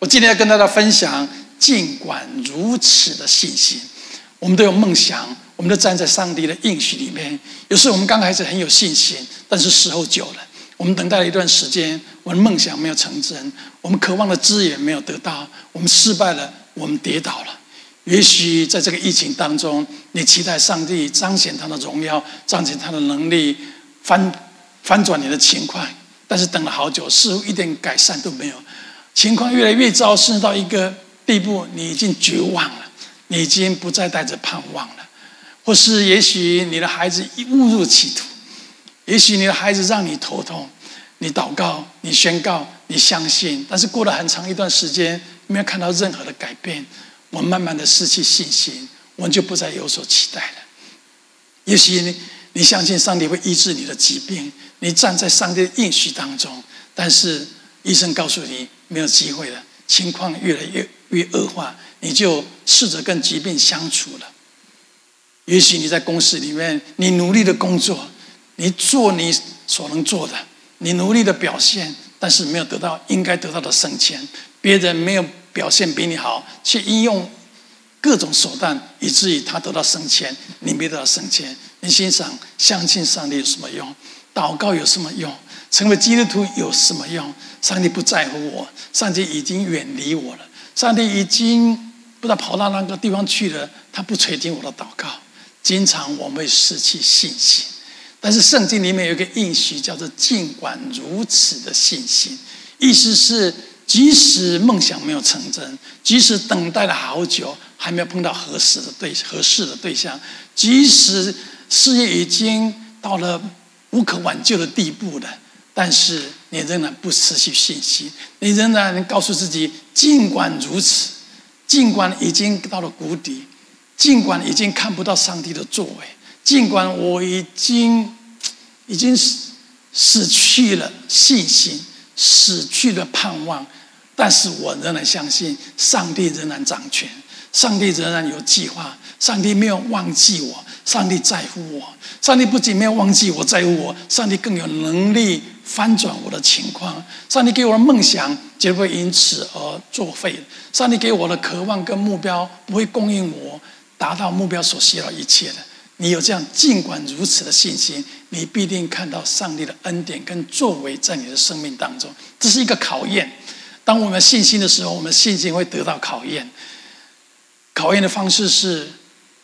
我今天要跟大家分享，尽管如此的信心。我们都有梦想，我们都站在上帝的应许里面。有时候我们刚开始很有信心，但是时候久了，我们等待了一段时间，我们梦想没有成真，我们渴望的资源没有得到，我们失败了，我们跌倒了。也许在这个疫情当中，你期待上帝彰显他的荣耀，彰显他的能力，翻翻转你的情况，但是等了好久，似乎一点改善都没有，情况越来越糟，甚至到一个地步，你已经绝望了，你已经不再带着盼望了，或是也许你的孩子误入歧途，也许你的孩子让你头痛，你祷告，你宣告，你相信，但是过了很长一段时间，没有看到任何的改变。我慢慢的失去信心，我们就不再有所期待了。也许你你相信上帝会医治你的疾病，你站在上帝的应许当中，但是医生告诉你没有机会了，情况越来越越恶化，你就试着跟疾病相处了。也许你在公司里面，你努力的工作，你做你所能做的，你努力的表现，但是没有得到应该得到的升迁，别人没有。表现比你好，去应用各种手段，以至于他得到升迁，你没得到升迁。你心想，相信上帝有什么用？祷告有什么用？成为基督徒有什么用？上帝不在乎我，上帝已经远离我了，上帝已经不知道跑到那个地方去了。他不垂听我的祷告，经常我会失去信心。但是圣经里面有一个应许，叫做“尽管如此的信心”，意思是。即使梦想没有成真，即使等待了好久还没有碰到合适的对合适的对象，即使事业已经到了无可挽救的地步了，但是你仍然不失去信心，你仍然能告诉自己：尽管如此，尽管已经到了谷底，尽管已经看不到上帝的作为，尽管我已经已经失失去了信心，失去了盼望。但是我仍然相信，上帝仍然掌权，上帝仍然有计划，上帝没有忘记我，上帝在乎我，上帝不仅没有忘记我在乎我，上帝更有能力翻转我的情况，上帝给我的梦想绝不会因此而作废，上帝给我的渴望跟目标不会供应我达到目标所需要一切的。你有这样尽管如此的信心，你必定看到上帝的恩典跟作为在你的生命当中，这是一个考验。当我们信心的时候，我们信心会得到考验。考验的方式是：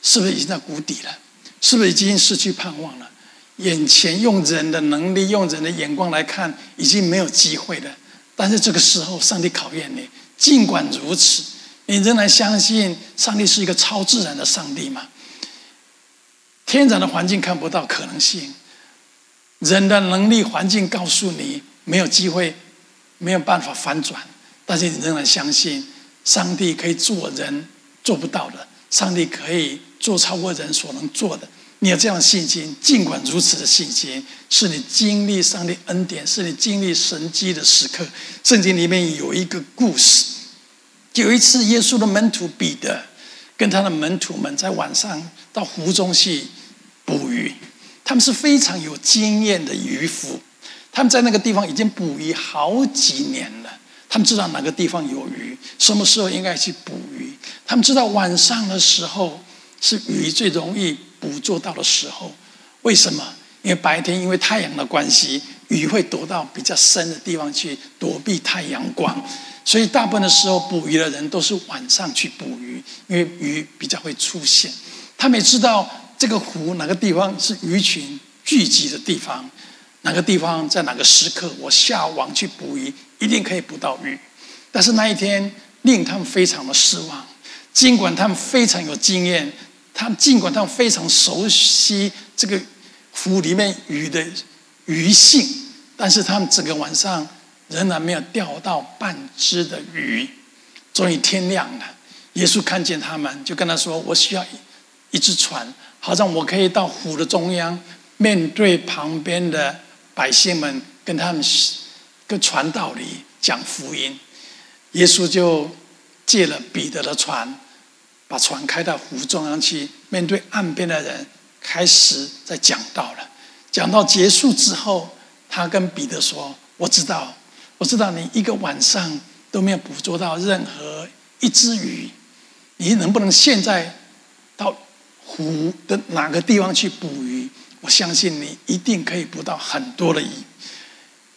是不是已经在谷底了？是不是已经失去盼望了？眼前用人的能力、用人的眼光来看，已经没有机会了。但是这个时候，上帝考验你。尽管如此，你仍然相信上帝是一个超自然的上帝吗？天然的环境看不到可能性，人的能力环境告诉你没有机会，没有办法翻转。但是你仍然相信，上帝可以做人做不到的，上帝可以做超过人所能做的。你有这样的信心，尽管如此的信心，是你经历上帝恩典，是你经历神迹的时刻。圣经里面有一个故事，有一次耶稣的门徒彼得跟他的门徒们在晚上到湖中去捕鱼，他们是非常有经验的渔夫，他们在那个地方已经捕鱼好几年了。他们知道哪个地方有鱼，什么时候应该去捕鱼。他们知道晚上的时候是鱼最容易捕捉到的时候。为什么？因为白天因为太阳的关系，鱼会躲到比较深的地方去躲避太阳光。所以大部分的时候捕鱼的人都是晚上去捕鱼，因为鱼比较会出现。他们也知道这个湖哪个地方是鱼群聚集的地方。哪个地方在哪个时刻，我下网去捕鱼，一定可以捕到鱼。但是那一天令他们非常的失望。尽管他们非常有经验，他们尽管他们非常熟悉这个湖里面鱼的鱼性，但是他们整个晚上仍然没有钓到半只的鱼。终于天亮了，耶稣看见他们，就跟他说：“我需要一只船，好让我可以到湖的中央，面对旁边的。”百姓们跟他们跟传道理讲福音，耶稣就借了彼得的船，把船开到湖中央去，面对岸边的人，开始在讲道了。讲到结束之后，他跟彼得说：“我知道，我知道你一个晚上都没有捕捉到任何一只鱼，你能不能现在到湖的哪个地方去捕鱼？我相信你一定可以捕到很多的鱼。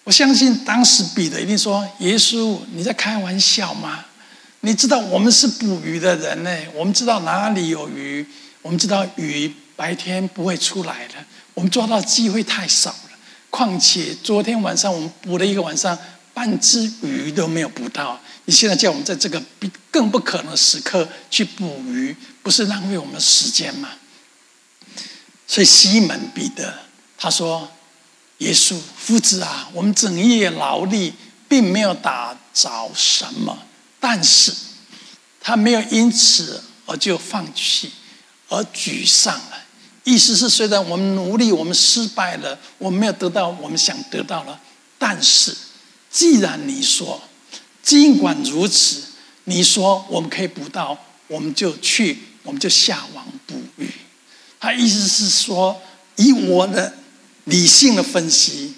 我相信当时彼得一定说：“耶稣，你在开玩笑吗？你知道我们是捕鱼的人呢，我们知道哪里有鱼，我们知道鱼白天不会出来的，我们抓到机会太少了。况且昨天晚上我们捕了一个晚上。”半只鱼都没有捕到，你现在叫我们在这个比更不可能的时刻去捕鱼，不是浪费我们的时间吗？所以西门彼得他说：“耶稣夫子啊，我们整夜劳力，并没有打着什么，但是他没有因此而就放弃，而沮丧了。意思是，虽然我们努力，我们失败了，我们没有得到我们想得到了，但是。”既然你说，尽管如此，你说我们可以捕到，我们就去，我们就下网捕鱼。他意思是说，以我的理性的分析，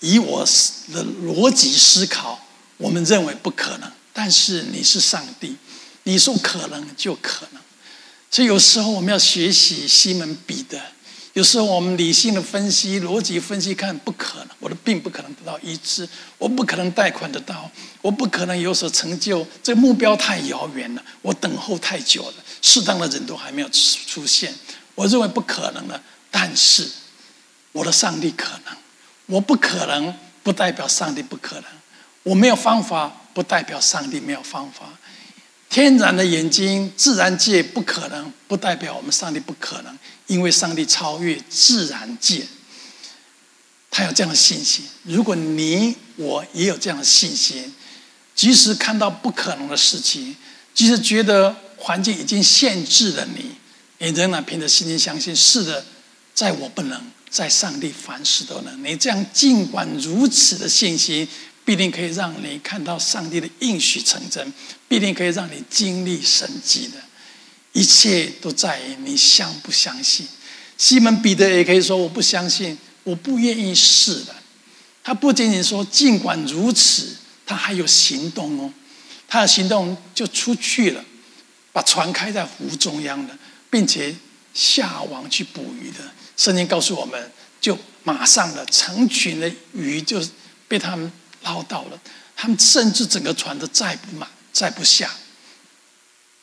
以我的逻辑思考，我们认为不可能。但是你是上帝，你说可能就可能。所以有时候我们要学习西门彼得。有时候我们理性的分析、逻辑分析看不可能，我的病不可能得到医治，我不可能贷款得到，我不可能有所成就，这目标太遥远了，我等候太久了，适当的人都还没有出现，我认为不可能了。但是我的上帝可能，我不可能不代表上帝不可能，我没有方法不代表上帝没有方法。天然的眼睛，自然界不可能，不代表我们上帝不可能，因为上帝超越自然界，他有这样的信心。如果你我也有这样的信心，即使看到不可能的事情，即使觉得环境已经限制了你，你仍然凭着信心相信，是的，在我不能，在上帝凡事都能。你这样尽管如此的信心。必定可以让你看到上帝的应许成真，必定可以让你经历神迹的，一切都在于你相不相信。西门彼得也可以说：“我不相信，我不愿意试的。”他不仅仅说，尽管如此，他还有行动哦。他的行动就出去了，把船开在湖中央的，并且下网去捕鱼的。圣经告诉我们，就马上的成群的鱼就被他们。捞到了，他们甚至整个船都载不满、载不下。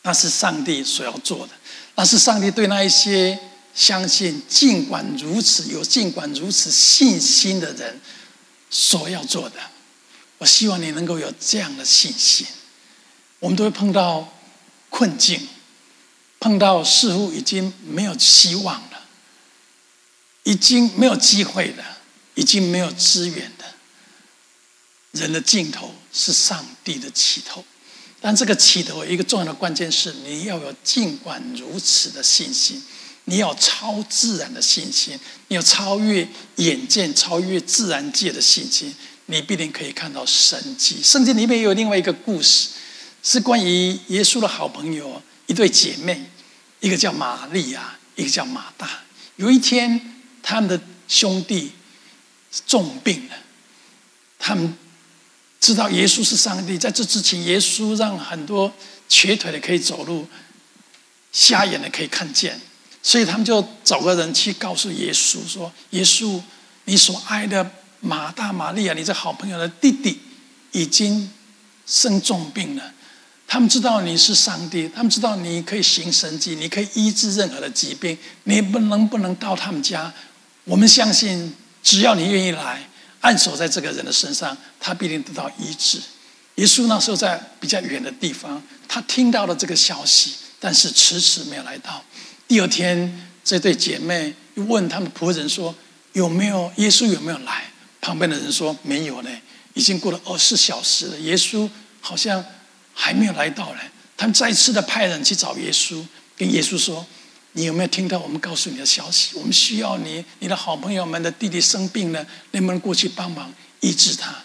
那是上帝所要做的，那是上帝对那一些相信、尽管如此有尽管如此信心的人所要做的。我希望你能够有这样的信心。我们都会碰到困境，碰到似乎已经没有希望了，已经没有机会了，已经没有资源。人的尽头是上帝的起头，但这个起头一个重要的关键是，你要有尽管如此的信心，你要超自然的信心，你要超越眼见、超越自然界的信心，你必定可以看到神迹。圣经里面也有另外一个故事，是关于耶稣的好朋友一对姐妹，一个叫玛利亚，一个叫马大。有一天，他们的兄弟重病了，他们。知道耶稣是上帝，在这之前，耶稣让很多瘸腿的可以走路，瞎眼的可以看见，所以他们就找个人去告诉耶稣说：“耶稣，你所爱的马大、玛利亚，你这好朋友的弟弟已经生重病了。他们知道你是上帝，他们知道你可以行神迹，你可以医治任何的疾病。你不能不能到他们家？我们相信，只要你愿意来。”按手在这个人的身上，他必定得到医治。耶稣那时候在比较远的地方，他听到了这个消息，但是迟迟没有来到。第二天，这对姐妹问他们仆人说：“有没有耶稣？有没有来？”旁边的人说：“没有呢，已经过了二十四小时了，耶稣好像还没有来到呢。”他们再次的派人去找耶稣，跟耶稣说。你有没有听到我们告诉你的消息？我们需要你，你的好朋友们的弟弟生病了，能不能过去帮忙医治他？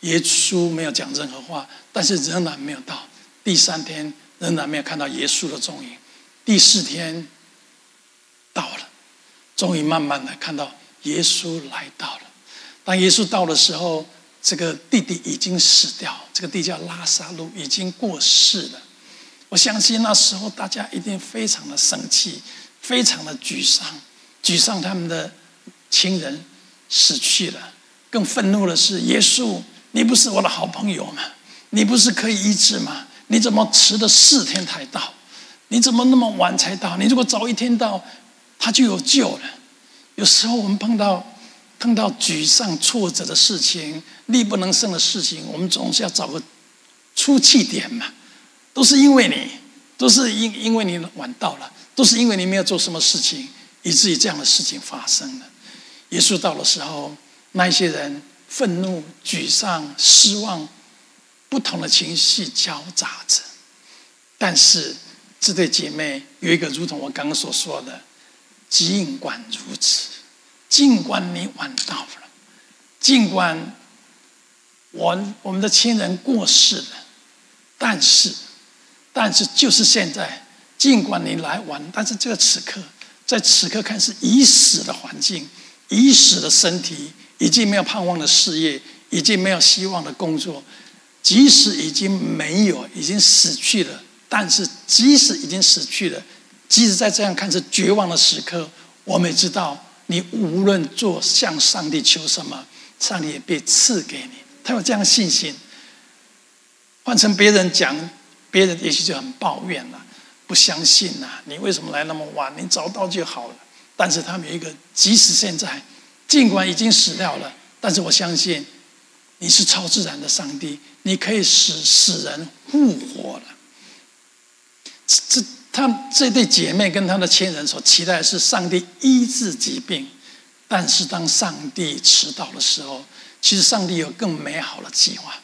耶稣没有讲任何话，但是仍然没有到。第三天仍然没有看到耶稣的踪影。第四天到了，终于慢慢的看到耶稣来到了。当耶稣到的时候，这个弟弟已经死掉，这个弟叫拉撒路，已经过世了。我相信那时候大家一定非常的生气，非常的沮丧，沮丧他们的亲人死去了。更愤怒的是，耶稣，你不是我的好朋友吗？你不是可以医治吗？你怎么迟了四天才到？你怎么那么晚才到？你如果早一天到，他就有救了。有时候我们碰到碰到沮丧、挫折的事情、力不能胜的事情，我们总是要找个出气点嘛。都是因为你，都是因因为你晚到了，都是因为你没有做什么事情，以至于这样的事情发生了。耶稣到的时候，那些人愤怒、沮丧、失望，不同的情绪交杂着。但是这对姐妹有一个，如同我刚刚所说的，尽管如此，尽管你晚到了，尽管我我们的亲人过世了，但是。但是就是现在，尽管你来晚，但是这个此刻，在此刻看是已死的环境，已死的身体，已经没有盼望的事业，已经没有希望的工作，即使已经没有，已经死去了。但是即使已经死去了，即使在这样看是绝望的时刻，我们也知道，你无论做向上帝求什么，上帝也必赐给你。他有这样信心。换成别人讲。别人也许就很抱怨了，不相信呐，你为什么来那么晚？你早到就好了。但是他们有一个，即使现在，尽管已经死掉了，但是我相信你是超自然的上帝，你可以使死人复活了。这他这对姐妹跟他的亲人所期待的是上帝医治疾病，但是当上帝迟到的时候，其实上帝有更美好的计划。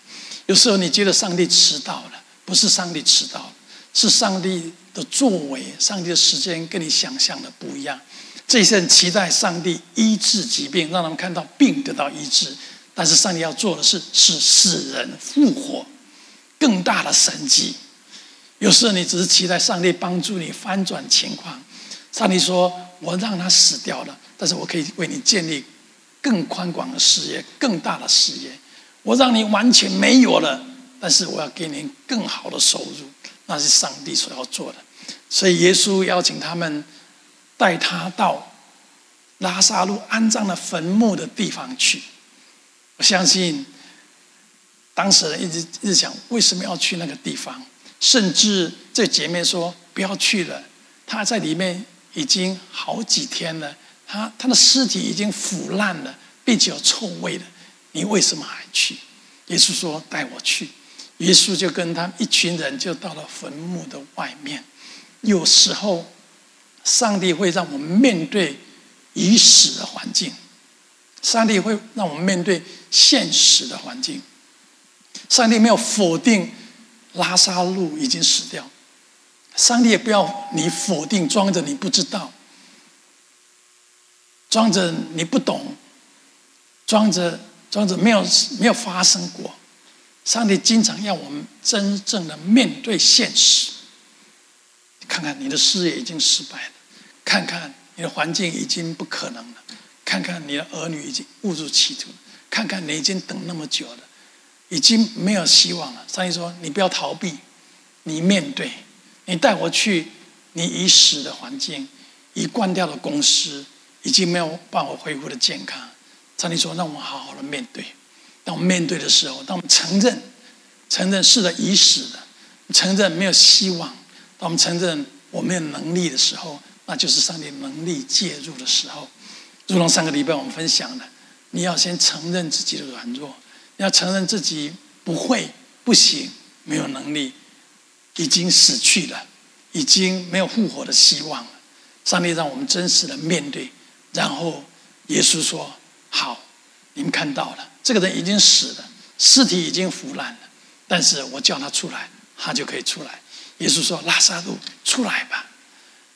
有时候你觉得上帝迟到了。不是上帝迟到，是上帝的作为，上帝的时间跟你想象的不一样。这些人期待上帝医治疾病，让他们看到病得到医治。但是上帝要做的是使死人复活，更大的神迹。有时候你只是期待上帝帮助你翻转情况。上帝说：“我让他死掉了，但是我可以为你建立更宽广的事业，更大的事业。我让你完全没有了。”但是我要给您更好的收入，那是上帝所要做的。所以耶稣邀请他们带他到拉萨路安葬的坟墓的地方去。我相信当时人一直一直想，为什么要去那个地方？甚至这姐妹说不要去了，他在里面已经好几天了，他他的尸体已经腐烂了，并且有臭味了，你为什么还去？耶稣说带我去。耶稣就跟他一群人就到了坟墓的外面。有时候，上帝会让我们面对已死的环境，上帝会让我们面对现实的环境。上帝没有否定拉撒路已经死掉，上帝也不要你否定，装着你不知道，装着你不懂，装着装着没有没有发生过。上帝经常要我们真正的面对现实。看看你的事业已经失败了，看看你的环境已经不可能了，看看你的儿女已经误入歧途，看看你已经等那么久了，已经没有希望了。上帝说：“你不要逃避，你面对，你带我去你已死的环境，已关掉的公司，已经没有办法恢复的健康。”上帝说：“让我们好好的面对。”当我们面对的时候，当我们承认、承认是的已死的，承认没有希望，当我们承认我没有能力的时候，那就是上帝能力介入的时候。如同上个礼拜我们分享的，你要先承认自己的软弱，你要承认自己不会、不行、没有能力，已经死去了，已经没有复活的希望了。上帝让我们真实的面对，然后耶稣说：“好，你们看到了。”这个人已经死了，尸体已经腐烂了，但是我叫他出来，他就可以出来。耶稣说：“拉撒路，出来吧。”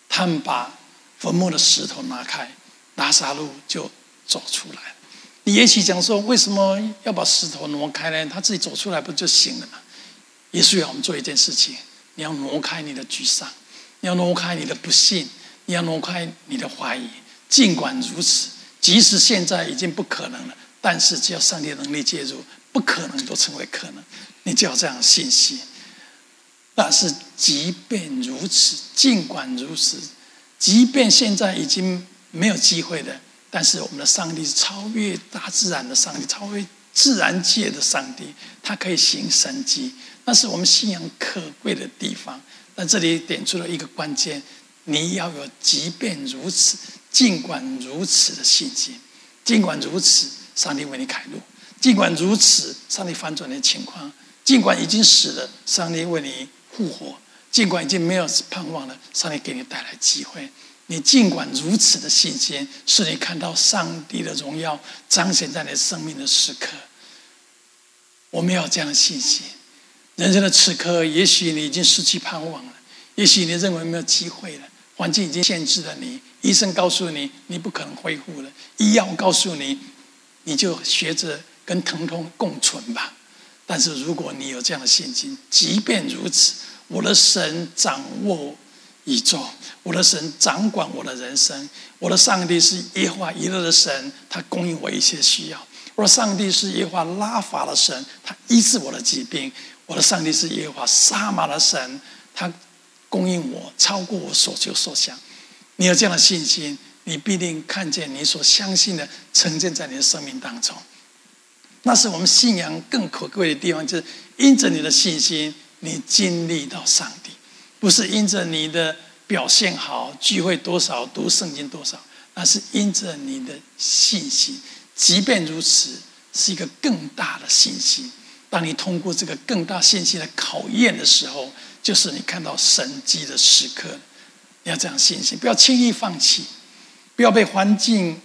他们把坟墓的石头拿开，拉撒路就走出来。你也许讲说：“为什么要把石头挪开呢？他自己走出来不就行了吗？”耶稣要我们做一件事情：你要挪开你的沮丧，你要挪开你的不信，你要挪开你的怀疑。尽管如此，即使现在已经不可能了。但是只要上帝的能力介入，不可能都成为可能。你就要这样信心。但是即便如此，尽管如此，即便现在已经没有机会的，但是我们的上帝是超越大自然的上帝，超越自然界的上帝，他可以行神迹，那是我们信仰可贵的地方。那这里点出了一个关键：你要有即便如此，尽管如此的信心。尽管如此，上帝为你开路；尽管如此，上帝翻转的情况；尽管已经死了，上帝为你复活；尽管已经没有盼望了，上帝给你带来机会。你尽管如此的信心，是你看到上帝的荣耀彰显在你生命的时刻。我们要有这样的信心。人生的此刻，也许你已经失去盼望了，也许你认为没有机会了，环境已经限制了你。医生告诉你，你不可能恢复了。医药告诉你，你就学着跟疼痛共存吧。但是如果你有这样的信心，即便如此，我的神掌握宇宙，我的神掌管我的人生，我的上帝是耶和华以勒的神，他供应我一切需要。我的上帝是耶和华拉法的神，他医治我的疾病。我的上帝是耶和华撒玛的神，他供应我超过我所求所想。你有这样的信心，你必定看见你所相信的呈现在你的生命当中。那是我们信仰更可贵的地方，就是因着你的信心，你经历到上帝，不是因着你的表现好、聚会多少、读圣经多少，那是因着你的信心。即便如此，是一个更大的信心。当你通过这个更大信心的考验的时候，就是你看到神迹的时刻。你要这样信心，不要轻易放弃，要被环境、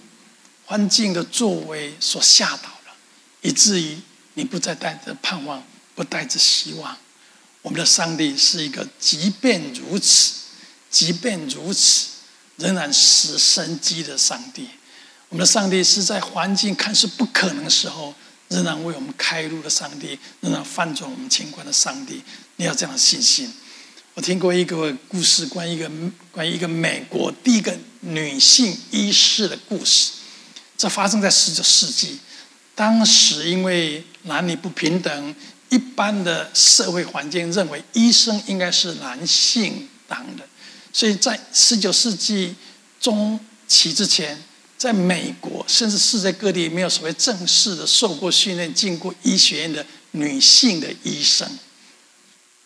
环境的作为所吓倒了，以至于你不再带着盼望，不带着希望。我们的上帝是一个，即便如此，即便如此，仍然使生机的上帝。我们的上帝是在环境看似不可能的时候，仍然为我们开路的上帝，仍然翻转我们情况的上帝。你要这样的信心。我听过一个故事，关于一个关于一个美国第一个女性医师的故事。这发生在十九世纪，当时因为男女不平等，一般的社会环境认为医生应该是男性当的，所以在十九世纪中期之前，在美国甚至世界各地没有所谓正式的受过训练、进过医学院的女性的医生。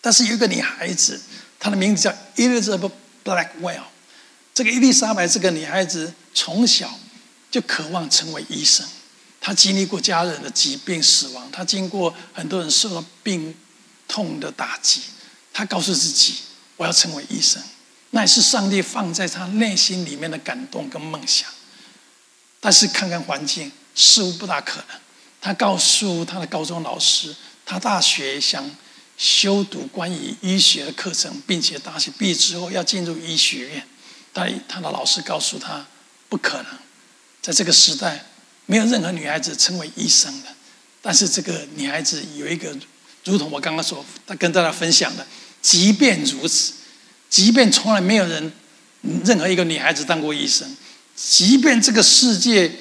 但是有一个女孩子，她的名字叫 Elizabeth Blackwell。这个伊丽莎白这个女孩子从小就渴望成为医生。她经历过家人的疾病、死亡，她经过很多人受到病痛的打击。她告诉自己：“我要成为医生。”那也是上帝放在她内心里面的感动跟梦想。但是看看环境，似乎不大可能。她告诉她的高中老师：“她大学想。”修读关于医学的课程，并且大学毕业之后要进入医学院，但他的老师告诉他不可能，在这个时代没有任何女孩子成为医生的。但是这个女孩子有一个，如同我刚刚说，跟大家分享的，即便如此，即便从来没有人任何一个女孩子当过医生，即便这个世界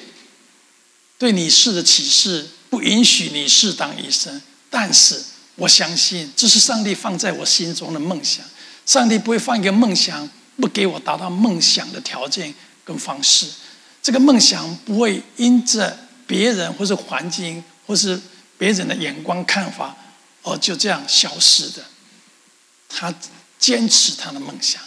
对女士的歧视不允许女士当医生，但是。我相信这是上帝放在我心中的梦想。上帝不会放一个梦想，不给我达到梦想的条件跟方式。这个梦想不会因着别人或是环境或是别人的眼光看法而就这样消失的。他坚持他的梦想，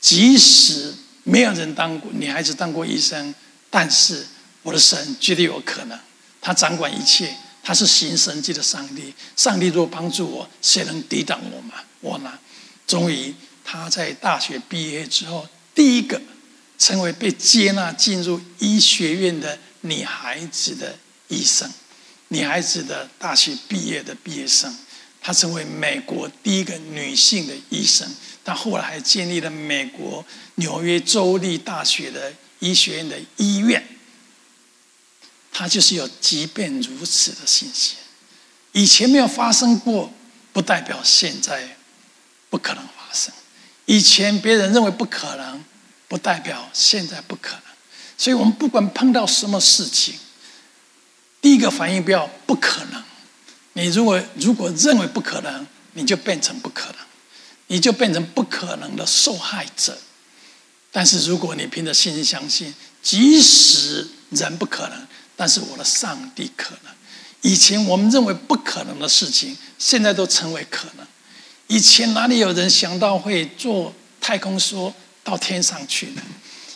即使没有人当过女孩子当过医生，但是我的神绝对有可能，他掌管一切。他是行神迹的上帝，上帝若帮助我，谁能抵挡我吗？我呢？终于，他在大学毕业之后，第一个成为被接纳进入医学院的女孩子的医生，女孩子的大学毕业的毕业生，她成为美国第一个女性的医生。她后来还建立了美国纽约州立大学的医学院的医院。他就是有即便如此的信心，以前没有发生过，不代表现在不可能发生；以前别人认为不可能，不代表现在不可能。所以，我们不管碰到什么事情，第一个反应不要不可能。你如果如果认为不可能，你就变成不可能，你就变成不可能的受害者。但是如果你凭着信心相信，即使人不可能，但是我的上帝可能。以前我们认为不可能的事情，现在都成为可能。以前哪里有人想到会坐太空梭到天上去呢？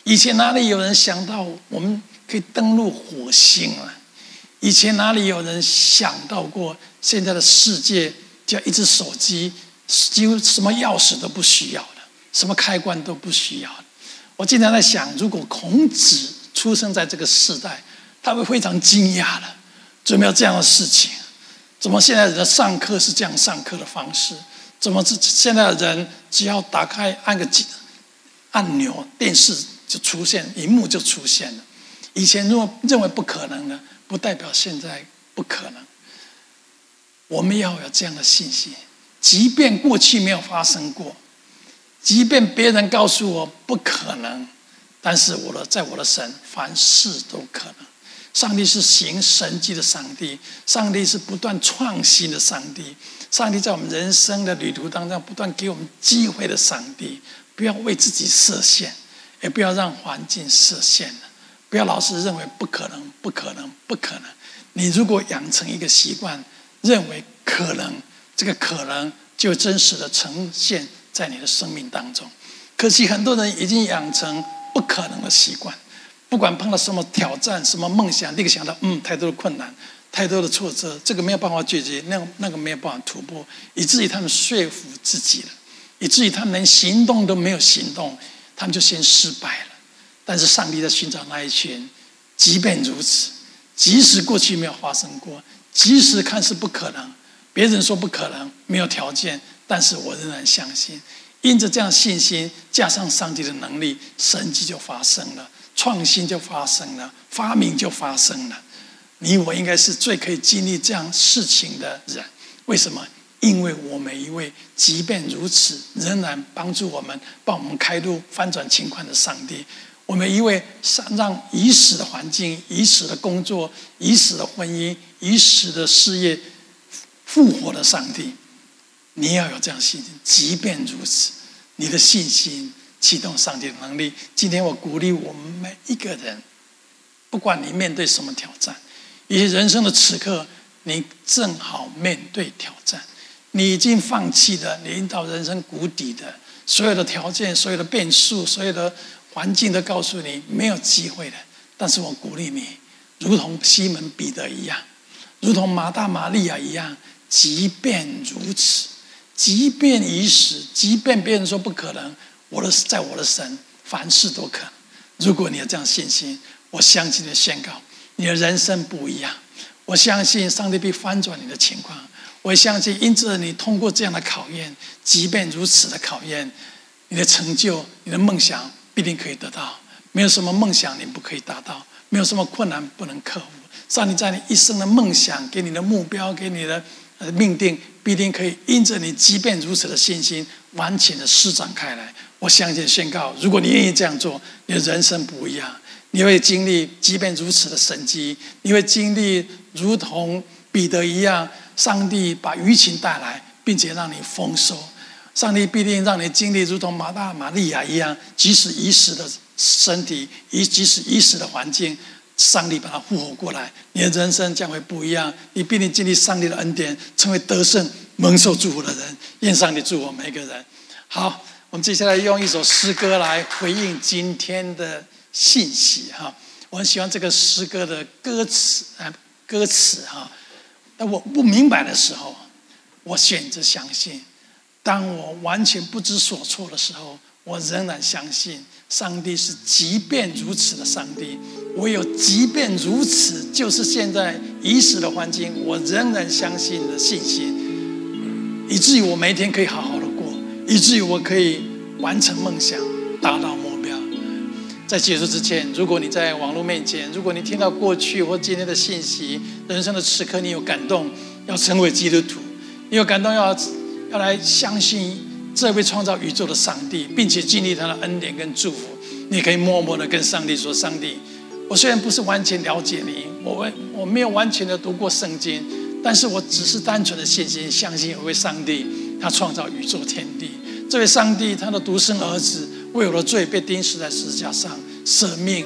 以前哪里有人想到我们可以登陆火星了？以前哪里有人想到过现在的世界就一只手机，几乎什么钥匙都不需要了，什么开关都不需要了。我经常在想，如果孔子出生在这个时代，他会非常惊讶的，怎么有这样的事情？怎么现在人上课是这样上课的方式？怎么现在的人只要打开按个几按钮，电视就出现，荧幕就出现了？以前如果认为不可能的。不代表现在不可能。我们要有这样的信心，即便过去没有发生过，即便别人告诉我不可能，但是我的在我的神，凡事都可能。上帝是行神迹的上帝，上帝是不断创新的上帝，上帝在我们人生的旅途当中不断给我们机会的上帝。不要为自己设限，也不要让环境设限。不要老是认为不可能，不可能，不可能。你如果养成一个习惯，认为可能，这个可能就真实的呈现在你的生命当中。可惜很多人已经养成不可能的习惯，不管碰到什么挑战、什么梦想，立刻想到嗯，太多的困难，太多的挫折，这个没有办法解决，那那个没有办法突破，以至于他们说服自己了，以至于他们连行动都没有行动，他们就先失败了。但是上帝在寻找那一群，即便如此，即使过去没有发生过，即使看似不可能，别人说不可能，没有条件，但是我仍然相信，因着这样信心，加上上帝的能力，神迹就发生了，创新就发生了，发明就发生了。你我应该是最可以经历这样事情的人。为什么？因为我们一位，即便如此，仍然帮助我们，帮我们开路、翻转情况的上帝。我们一位让已死的环境、已死的工作、已死的婚姻、已死的事业复活的上帝，你要有这样信心。即便如此，你的信心启动上帝的能力。今天我鼓励我们每一个人，不管你面对什么挑战，以及人生的此刻，你正好面对挑战，你已经放弃了，你到人生谷底的所有的条件、所有的变数、所有的。环境都告诉你没有机会的，但是我鼓励你，如同西门彼得一样，如同马大玛利亚一样，即便如此，即便已死，即便别人说不可能，我的在我的神，凡事都可能。如果你有这样信心，我相信的宣告，你的人生不一样。我相信上帝必翻转你的情况。我相信，因着你通过这样的考验，即便如此的考验，你的成就，你的梦想。必定可以得到，没有什么梦想你不可以达到，没有什么困难不能克服。上帝在你一生的梦想、给你的目标、给你的命定，必定可以因着你即便如此的信心，完全的施展开来。我相信宣告，如果你愿意这样做，你的人生不一样，你会经历即便如此的神迹，你会经历如同彼得一样，上帝把鱼群带来，并且让你丰收。上帝必定让你经历如同马大马利亚一样，即使已死的身体，以即使已死的环境，上帝把它复活过来，你的人生将会不一样。你必定经历上帝的恩典，成为得胜蒙受祝福的人。愿上帝祝福每一个人。好，我们接下来用一首诗歌来回应今天的信息哈。我很喜欢这个诗歌的歌词啊，歌词哈。那我不明白的时候，我选择相信。当我完全不知所措的时候，我仍然相信上帝是即便如此的上帝。我有即便如此，就是现在已死的环境，我仍然相信的信心，以至于我每一天可以好好的过，以至于我可以完成梦想，达到。在结束之前，如果你在网络面前，如果你听到过去或今天的信息，人生的此刻你有感动，要成为基督徒，你有感动要。要来相信这位创造宇宙的上帝，并且经历他的恩典跟祝福。你可以默默的跟上帝说：“上帝，我虽然不是完全了解你，我我没有完全的读过圣经，但是我只是单纯的信心，相信有位上帝，他创造宇宙天地。这位上帝，他的独生儿子为我的罪被钉死在十字架上，舍命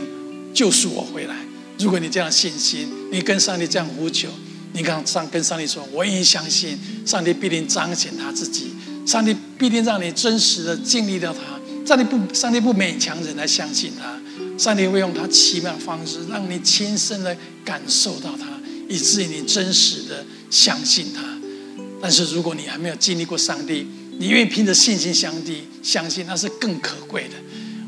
救赎我回来。如果你这样信心，你跟上帝这样呼求，你跟上跟上帝说：“我愿意相信，上帝必定彰显他自己，上帝必定让你真实的经历到他。上帝不，上帝不勉强人来相信他，上帝会用他奇妙的方式，让你亲身的感受到他，以至于你真实的相信他。但是如果你还没有经历过上帝，你愿意凭着信心相地相信，那是更可贵的。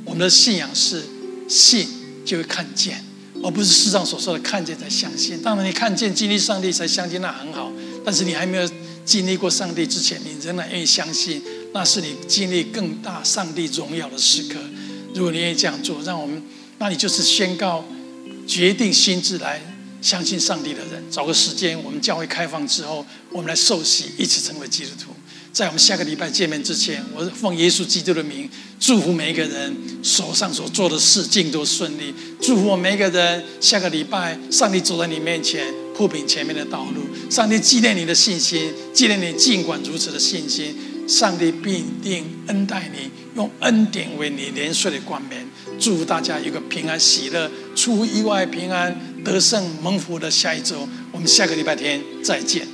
我们的信仰是信就会看见，而不是世上所说的看见才相信。当然，你看见经历上帝才相信，那很好。但是你还没有经历过上帝之前，你仍然愿意相信，那是你经历更大上帝荣耀的时刻。如果你愿意这样做，让我们，那你就是宣告，决定心智来相信上帝的人。找个时间，我们教会开放之后，我们来受洗，一起成为基督徒。在我们下个礼拜见面之前，我奉耶稣基督的名祝福每一个人手上所做的事尽都顺利。祝福我每一个人下个礼拜，上帝走在你面前铺平前面的道路。上帝纪念你的信心，纪念你尽管如此的信心。上帝必定恩待你，用恩典为你年岁的冠冕。祝福大家有个平安喜乐、出乎意外平安得胜蒙福的下一周。我们下个礼拜天再见。